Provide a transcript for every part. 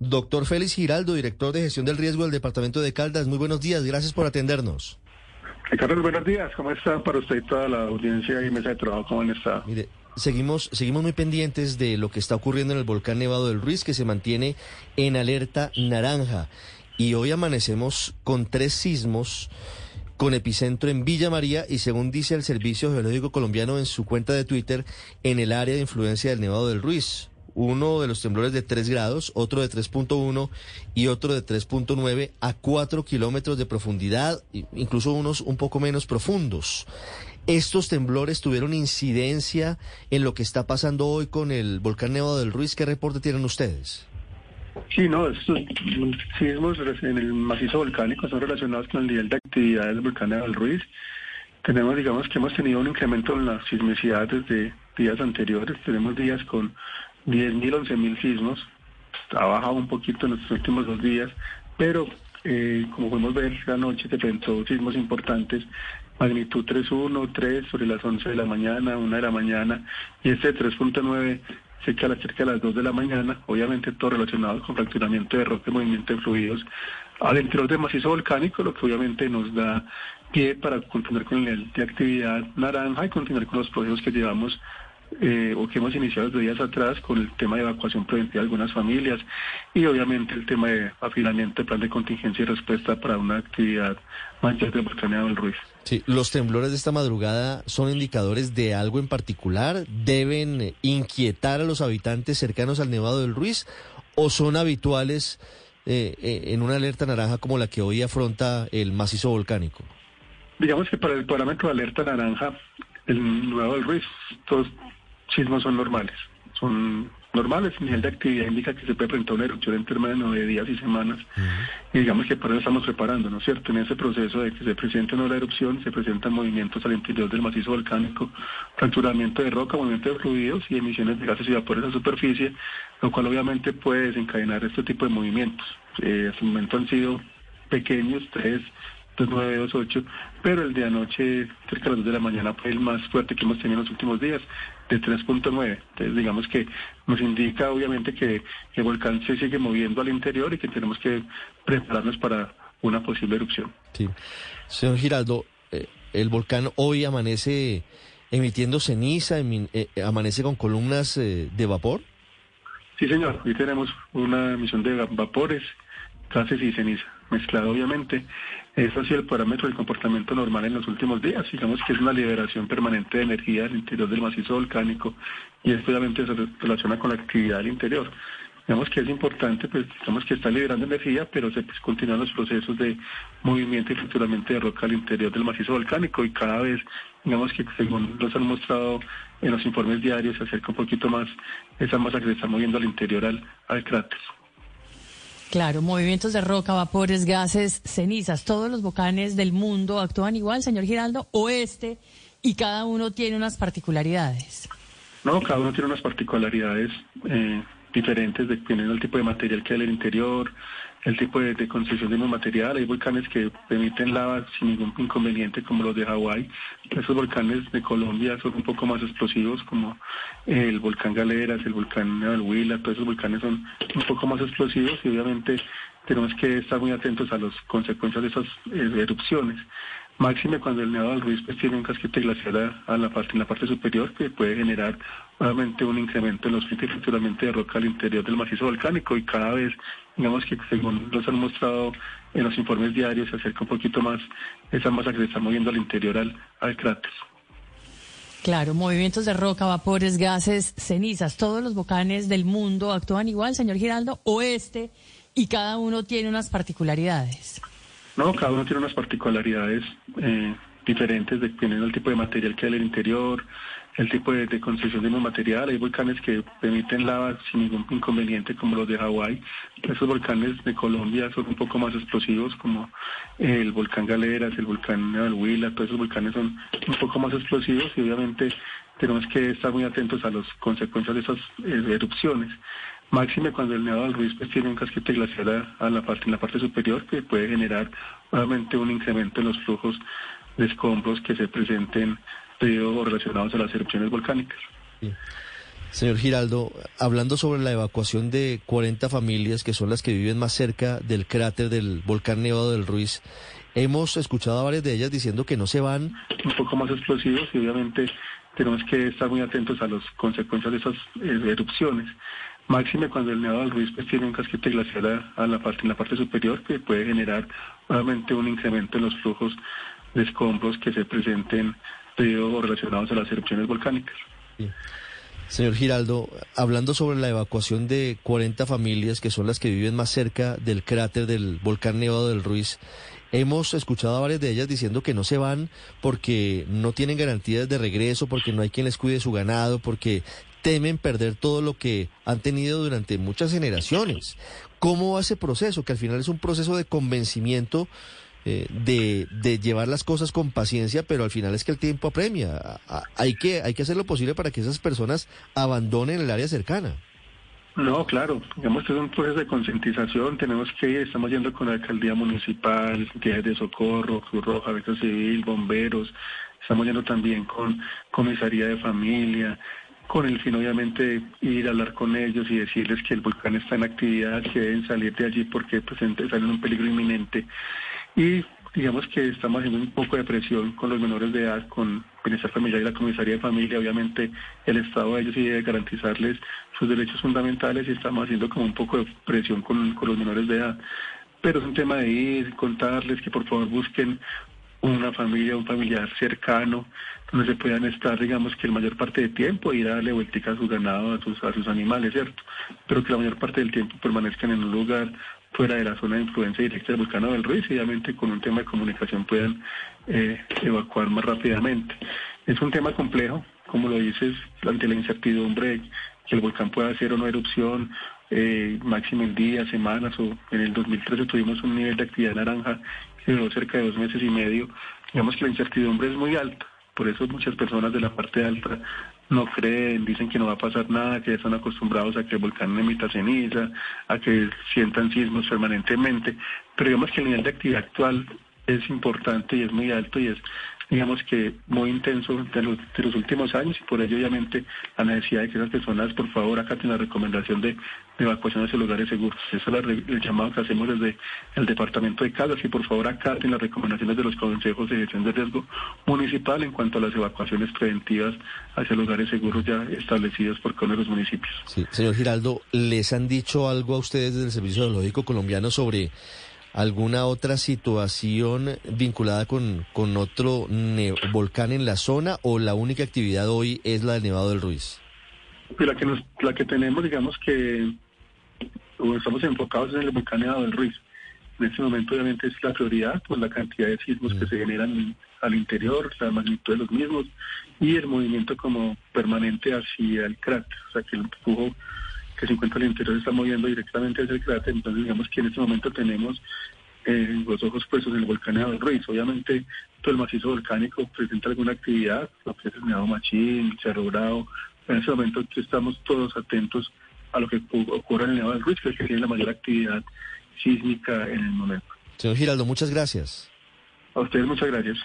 Doctor Félix Giraldo, director de gestión del riesgo del Departamento de Caldas. Muy buenos días, gracias por atendernos. Carlos, buenos días. ¿Cómo está para usted y toda la audiencia y mesa de trabajo? ¿Cómo está? Mire, seguimos, seguimos muy pendientes de lo que está ocurriendo en el volcán Nevado del Ruiz, que se mantiene en alerta naranja. Y hoy amanecemos con tres sismos con epicentro en Villa María y según dice el Servicio Geológico Colombiano en su cuenta de Twitter, en el área de influencia del Nevado del Ruiz. Uno de los temblores de 3 grados, otro de 3.1 y otro de 3.9 a 4 kilómetros de profundidad, incluso unos un poco menos profundos. ¿Estos temblores tuvieron incidencia en lo que está pasando hoy con el volcán Nevado del Ruiz? ¿Qué reporte tienen ustedes? Sí, no, estos sismos en el macizo volcánico son relacionados con el nivel de actividad del volcán del Ruiz. Tenemos, digamos, que hemos tenido un incremento en la sismicidad desde días anteriores. Tenemos días con 10.000, 11.000 sismos. Ha bajado un poquito en los últimos dos días, pero eh, como podemos ver, anoche se presentó sismos importantes, magnitud 3.1, 3 sobre las 11 de la mañana, 1 de la mañana, y este 3.9 cerca cerca de las 2 de la mañana, obviamente todo relacionado con fracturamiento de roca y movimiento de fluidos al interior del macizo volcánico, lo que obviamente nos da pie para continuar con el de actividad naranja y continuar con los procesos que llevamos eh, o que hemos iniciado desde días atrás con el tema de evacuación preventiva de algunas familias y obviamente el tema de afilamiento de plan de contingencia y respuesta para una actividad mayor de volcán del Ruiz. Sí, los temblores de esta madrugada son indicadores de algo en particular, deben inquietar a los habitantes cercanos al Nevado del Ruiz o son habituales eh, eh, en una alerta naranja como la que hoy afronta el macizo volcánico. Digamos que para el parámetro de alerta naranja, el Nevado del Ruiz, todos sismos son normales, son normales, el nivel de actividad indica que se puede presentar una erupción en términos de días y semanas, y digamos que para eso estamos preparando, ¿no es cierto? En ese proceso de que se presente una erupción, se presentan movimientos al interior del macizo volcánico, fracturamiento de roca, movimiento de fluidos y emisiones de gases y vapores a superficie, lo cual obviamente puede desencadenar este tipo de movimientos. Eh, hasta el momento han sido pequeños, tres 928, pero el de anoche, cerca de las 2 de la mañana, fue el más fuerte que hemos tenido en los últimos días, de 3.9. Entonces, digamos que nos indica, obviamente, que el volcán se sigue moviendo al interior y que tenemos que prepararnos para una posible erupción. Sí. Señor Giraldo, eh, el volcán hoy amanece emitiendo ceniza, eh, amanece con columnas eh, de vapor. Sí, señor. Hoy tenemos una emisión de vapores, gases y ceniza mezclado obviamente. Eso ha sido el parámetro del comportamiento normal en los últimos días. Digamos que es una liberación permanente de energía del interior del macizo volcánico y esto obviamente se relaciona con la actividad del interior. Digamos que es importante, pues digamos que está liberando energía, pero se pues, continúan los procesos de movimiento y fracturamiento de roca al interior del macizo volcánico y cada vez, digamos que según nos han mostrado en los informes diarios, se acerca un poquito más esa masa que se está moviendo al interior al cráter. Claro, movimientos de roca, vapores, gases, cenizas, todos los volcanes del mundo actúan igual, señor Giraldo, oeste, y cada uno tiene unas particularidades. No, cada uno tiene unas particularidades eh, diferentes dependiendo del tipo de material que hay en el interior, el tipo de, de concesión de un material. Hay volcanes que emiten lava sin ningún inconveniente, como los de Hawái. Esos volcanes de Colombia son un poco más explosivos, como el volcán Galeras, el volcán Huila, todos esos volcanes son un poco más explosivos y obviamente tenemos que estar muy atentos a las consecuencias de esas eh, erupciones. Máxime cuando el Nevado del Ruiz pues, tiene un casquete glacial a, la parte, en la parte superior que puede generar obviamente un incremento en los fracturamientos de roca al interior del macizo volcánico y cada vez, digamos que según nos han mostrado en los informes diarios, se acerca un poquito más esa masa que se está moviendo al interior al, al cráter. Claro, movimientos de roca, vapores, gases, cenizas, todos los volcanes del mundo actúan igual, señor Giraldo, oeste, y cada uno tiene unas particularidades. No, cada uno tiene unas particularidades eh, diferentes dependiendo del tipo de material que hay en el interior, el tipo de, de concesión de un material. Hay volcanes que emiten lava sin ningún inconveniente, como los de Hawái. Esos volcanes de Colombia son un poco más explosivos, como el volcán Galeras, el volcán Huila, todos esos volcanes son un poco más explosivos y obviamente tenemos que estar muy atentos a las consecuencias de esas eh, erupciones. Máxime cuando el Nevado del Ruiz pues, tiene un casquete glacial a, la parte, en la parte superior que puede generar nuevamente un incremento en los flujos de escombros que se presenten o relacionados a las erupciones volcánicas. Señor Giraldo, hablando sobre la evacuación de 40 familias que son las que viven más cerca del cráter del volcán Nevado del Ruiz, hemos escuchado a varias de ellas diciendo que no se van. Un poco más explosivos y obviamente tenemos que estar muy atentos a las consecuencias de esas eh, erupciones. Máxime cuando el Nevado del Ruiz pues, tiene un casquete glacial a, la parte, en la parte superior que puede generar nuevamente un incremento en los flujos de escombros que se presenten o relacionados a las erupciones volcánicas. Señor Giraldo, hablando sobre la evacuación de 40 familias que son las que viven más cerca del cráter del volcán Nevado del Ruiz, hemos escuchado a varias de ellas diciendo que no se van porque no tienen garantías de regreso, porque no hay quien les cuide su ganado, porque temen perder todo lo que han tenido durante muchas generaciones. ¿Cómo va ese proceso? Que al final es un proceso de convencimiento eh, de, de, llevar las cosas con paciencia, pero al final es que el tiempo apremia. hay, que, hay que hacer lo posible para que esas personas abandonen el área cercana. No, claro, digamos que es un proceso de concientización, tenemos que ir, estamos yendo con la alcaldía municipal, entidades de socorro, Cruz Roja, Vector Civil, bomberos, estamos yendo también con comisaría de familia, con el fin obviamente ir a hablar con ellos y decirles que el volcán está en actividad, que deben salir de allí porque pues, están en un peligro inminente y digamos que estamos haciendo un poco de presión con los menores de edad, con Bienestar Familiar y la Comisaría de Familia. Obviamente el Estado de ellos sí debe garantizarles sus derechos fundamentales y estamos haciendo como un poco de presión con, con los menores de edad. Pero es un tema de ir, contarles que por favor busquen una familia, un familiar cercano, donde se puedan estar, digamos, que la mayor parte del tiempo, ir a darle vueltica a su ganado, a sus, a sus animales, ¿cierto? Pero que la mayor parte del tiempo permanezcan en un lugar fuera de la zona de influencia directa del volcán del Ruiz y obviamente con un tema de comunicación puedan eh, evacuar más rápidamente. Es un tema complejo, como lo dices, ante la incertidumbre que el volcán pueda hacer o no erupción, eh, máximo en días, semanas, o en el 2013 tuvimos un nivel de actividad naranja que duró cerca de dos meses y medio. Digamos que la incertidumbre es muy alta, por eso muchas personas de la parte alta no creen, dicen que no va a pasar nada, que ya están acostumbrados a que el volcán emita ceniza, a que sientan sismos permanentemente, pero digamos que el nivel de actividad actual es importante y es muy alto y es digamos que muy intenso de los, de los últimos años y por ello obviamente la necesidad de que esas personas por favor acaten la recomendación de, evacuación hacia lugares seguros. Eso es el llamado que hacemos desde el Departamento de Caldas y por favor acaten las recomendaciones de los consejos de gestión de riesgo municipal en cuanto a las evacuaciones preventivas hacia lugares seguros ya establecidos por cada uno de los municipios. Sí, señor Giraldo, ¿les han dicho algo a ustedes del Servicio Geológico Colombiano sobre alguna otra situación vinculada con, con otro volcán en la zona o la única actividad hoy es la del Nevado del Ruiz? Pues la que, nos, la que tenemos, digamos que estamos enfocados en el volcán Nevado del Ruiz. En este momento obviamente es la prioridad por la cantidad de sismos que mm. se generan al interior, la magnitud de los mismos y el movimiento como permanente hacia el cráter, o sea que el flujo que se encuentra al interior se está moviendo directamente hacia el cráter, entonces digamos que en este momento tenemos eh, los ojos puestos en el volcán del Ruiz. Obviamente todo el macizo volcánico presenta alguna actividad, lo que es el Nevado Machín, Cerro Bravo, en ese momento estamos todos atentos a lo que ocurre en el Nevado del Ruiz, que es que tiene la mayor actividad sísmica en el momento. Señor Giraldo, muchas gracias. A ustedes muchas gracias.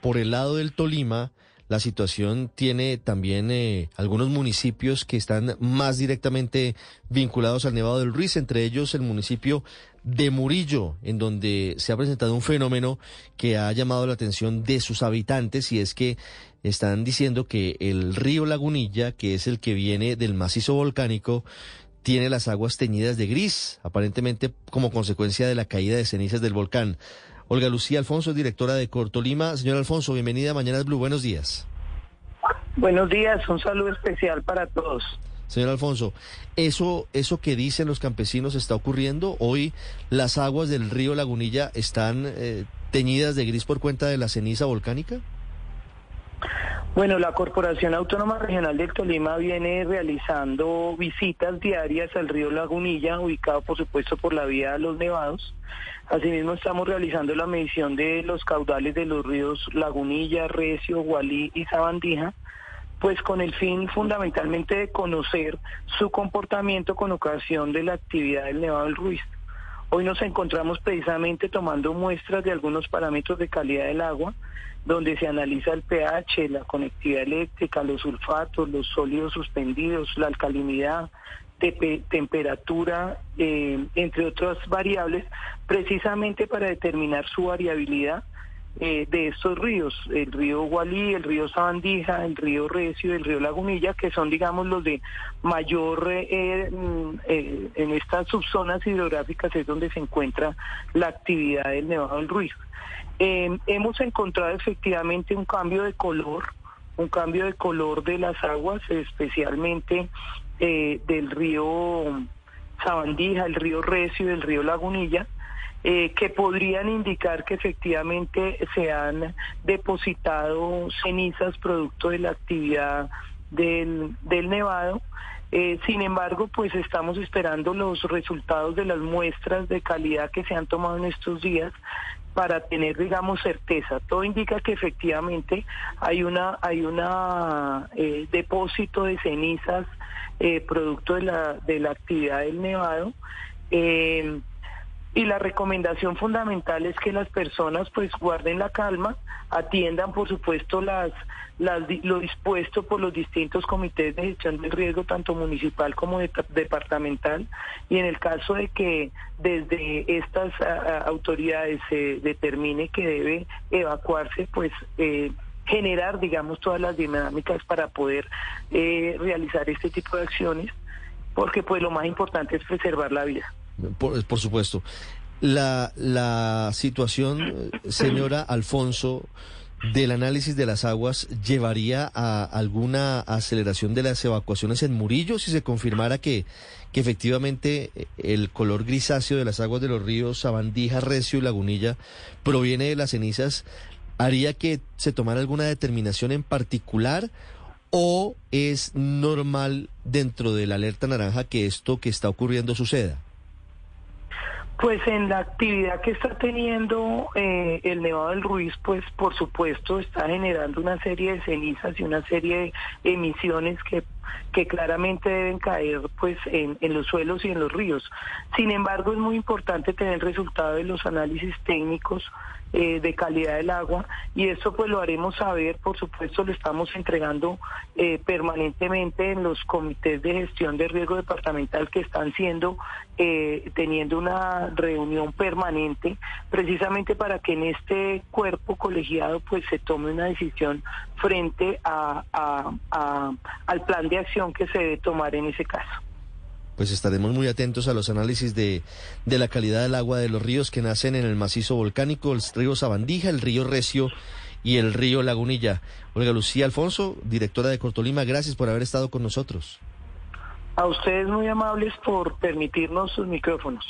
Por el lado del Tolima, la situación tiene también eh, algunos municipios que están más directamente vinculados al Nevado del Ruiz, entre ellos el municipio de Murillo, en donde se ha presentado un fenómeno que ha llamado la atención de sus habitantes y es que están diciendo que el río Lagunilla, que es el que viene del macizo volcánico, tiene las aguas teñidas de gris, aparentemente como consecuencia de la caída de cenizas del volcán. Olga Lucía Alfonso, directora de Cortolima. Señor Alfonso, bienvenida a Mañanas Blue. Buenos días. Buenos días, un saludo especial para todos. Señor Alfonso, ¿eso, ¿eso que dicen los campesinos está ocurriendo? Hoy las aguas del río Lagunilla están eh, teñidas de gris por cuenta de la ceniza volcánica. Bueno, la Corporación Autónoma Regional del Tolima viene realizando visitas diarias al río Lagunilla, ubicado por supuesto por la vía de los Nevados. Asimismo estamos realizando la medición de los caudales de los ríos Lagunilla, Recio, Gualí y Sabandija, pues con el fin fundamentalmente de conocer su comportamiento con ocasión de la actividad del Nevado del Ruiz. Hoy nos encontramos precisamente tomando muestras de algunos parámetros de calidad del agua, donde se analiza el pH, la conectividad eléctrica, los sulfatos, los sólidos suspendidos, la alcalinidad, temperatura, eh, entre otras variables, precisamente para determinar su variabilidad eh, de estos ríos, el río Gualí, el río Sabandija, el río Recio, el río Lagunilla, que son, digamos, los de mayor, eh, mm, eh, en estas subzonas hidrográficas es donde se encuentra la actividad del Nevado del Ruiz. hemos encontrado efectivamente un cambio de color, un cambio de color de las aguas, especialmente del río Sabandija, el río Recio el río Lagunilla, eh, que podrían indicar que efectivamente se han depositado cenizas producto de la actividad del, del nevado. Eh, sin embargo, pues estamos esperando los resultados de las muestras de calidad que se han tomado en estos días para tener, digamos, certeza. Todo indica que efectivamente hay una hay una eh, depósito de cenizas producto de la de la actividad del nevado. Y la recomendación fundamental es que las personas pues guarden la calma, atiendan por supuesto las, lo dispuesto por los distintos comités de gestión del riesgo, tanto municipal como departamental, y en el caso de que desde estas autoridades se determine que debe evacuarse, pues eh, generar, digamos, todas las dinámicas para poder eh, realizar este tipo de acciones, porque pues lo más importante es preservar la vida. Por, supuesto. La, la situación, señora Alfonso, del análisis de las aguas llevaría a alguna aceleración de las evacuaciones en Murillo si se confirmara que, que efectivamente el color grisáceo de las aguas de los ríos Sabandija, Recio y Lagunilla proviene de las cenizas, haría que se tomara alguna determinación en particular o es normal dentro de la alerta naranja que esto que está ocurriendo suceda? Pues en la actividad que está teniendo eh, el Nevado del Ruiz, pues por supuesto está generando una serie de cenizas y una serie de emisiones que, que claramente deben caer pues en, los suelos y en los ríos. Sin embargo, es muy importante tener el resultado de los análisis técnicos eh, de calidad del agua y eso pues lo haremos saber, por supuesto lo estamos entregando eh, permanentemente en los comités de gestión de riesgo departamental que están siendo, eh, teniendo una reunión permanente precisamente para que en este cuerpo colegiado pues se tome una decisión frente a, al plan de acción que se debe tomar en ese caso pues estaremos muy atentos a los análisis de, de, la calidad del agua de los ríos que nacen en el macizo volcánico, el río Sabandija, el río Recio y el río Lagunilla. Olga Lucía Alfonso, directora de Cortolima, gracias por haber estado con nosotros. A ustedes muy amables por permitirnos sus micrófonos.